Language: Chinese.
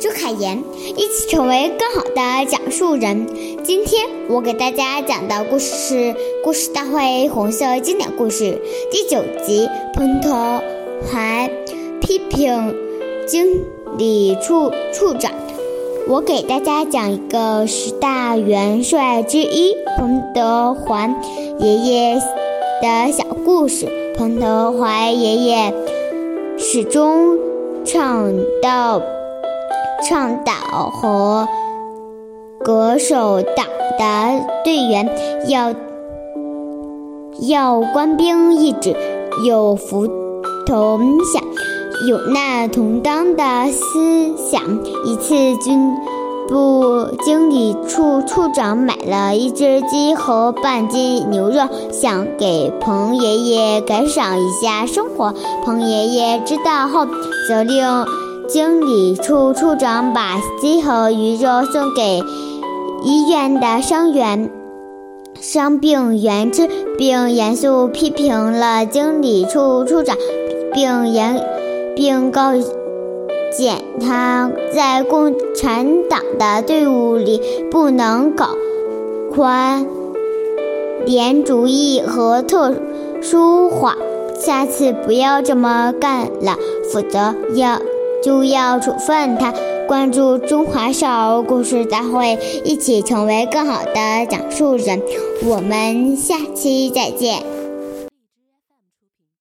朱凯言，一起成为更好的讲述人。今天我给大家讲的故事是《故事大会红色经典故事》第九集《彭德怀批评经理处处长》。我给大家讲一个十大元帅之一彭德怀爷爷的小故事。彭德怀爷爷始终倡导倡导和恪守党的队员要要官兵一直有福同享。有难同当的思想。一次，军部经理处处长买了一只鸡和半斤牛肉，想给彭爷爷改赏一下生活。彭爷爷知道后，责令经理处处长把鸡和鱼肉送给医院的伤员、伤病员吃，并严肃批评了经理处处长，并严。并告诫他在共产党的队伍里不能搞宽联主义和特殊化，下次不要这么干了，否则要就要处分他。关注中华少儿故事大会，一起成为更好的讲述人。我们下期再见。